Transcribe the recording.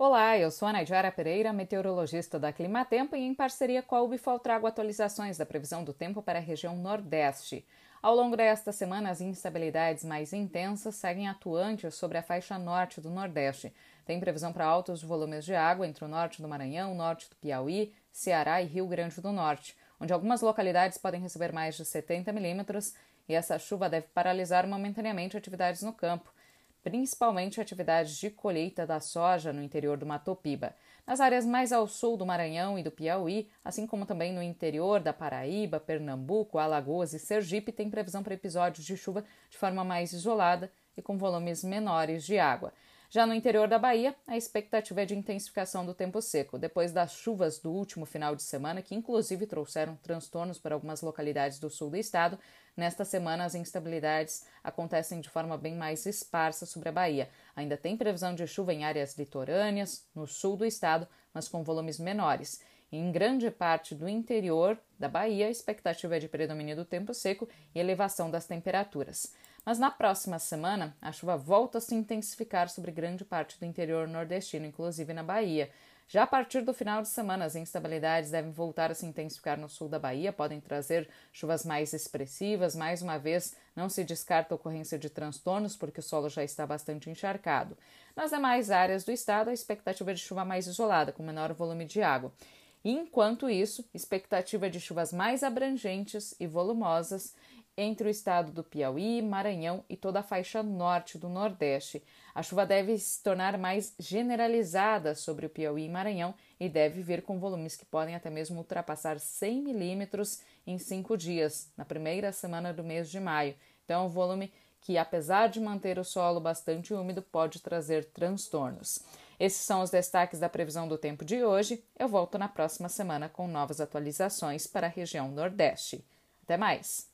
Olá, eu sou a Naidiara Pereira, meteorologista da Climatempo e em parceria com a Ubifol trago atualizações da previsão do tempo para a região Nordeste. Ao longo desta semana, as instabilidades mais intensas seguem atuantes sobre a faixa norte do Nordeste. Tem previsão para altos volumes de água entre o norte do Maranhão, norte do Piauí, Ceará e Rio Grande do Norte, onde algumas localidades podem receber mais de 70 milímetros e essa chuva deve paralisar momentaneamente atividades no campo principalmente atividades de colheita da soja no interior do Mato Piba. Nas áreas mais ao sul do Maranhão e do Piauí, assim como também no interior da Paraíba, Pernambuco, Alagoas e Sergipe, tem previsão para episódios de chuva de forma mais isolada e com volumes menores de água. Já no interior da Bahia, a expectativa é de intensificação do tempo seco, depois das chuvas do último final de semana, que inclusive trouxeram transtornos para algumas localidades do sul do estado. Nesta semana, as instabilidades acontecem de forma bem mais esparsa sobre a Bahia. Ainda tem previsão de chuva em áreas litorâneas, no sul do estado, mas com volumes menores. Em grande parte do interior da Bahia, a expectativa é de predomínio do tempo seco e elevação das temperaturas. Mas na próxima semana, a chuva volta a se intensificar sobre grande parte do interior nordestino, inclusive na Bahia. Já a partir do final de semana, as instabilidades devem voltar a se intensificar no sul da Bahia, podem trazer chuvas mais expressivas. Mais uma vez, não se descarta a ocorrência de transtornos, porque o solo já está bastante encharcado. Nas demais áreas do estado, a expectativa é de chuva mais isolada, com menor volume de água. Enquanto isso, expectativa de chuvas mais abrangentes e volumosas entre o estado do Piauí, Maranhão e toda a faixa norte do Nordeste. A chuva deve se tornar mais generalizada sobre o Piauí e Maranhão e deve vir com volumes que podem até mesmo ultrapassar 100 milímetros em cinco dias, na primeira semana do mês de maio. Então, é um volume que, apesar de manter o solo bastante úmido, pode trazer transtornos. Esses são os destaques da previsão do tempo de hoje. Eu volto na próxima semana com novas atualizações para a região Nordeste. Até mais!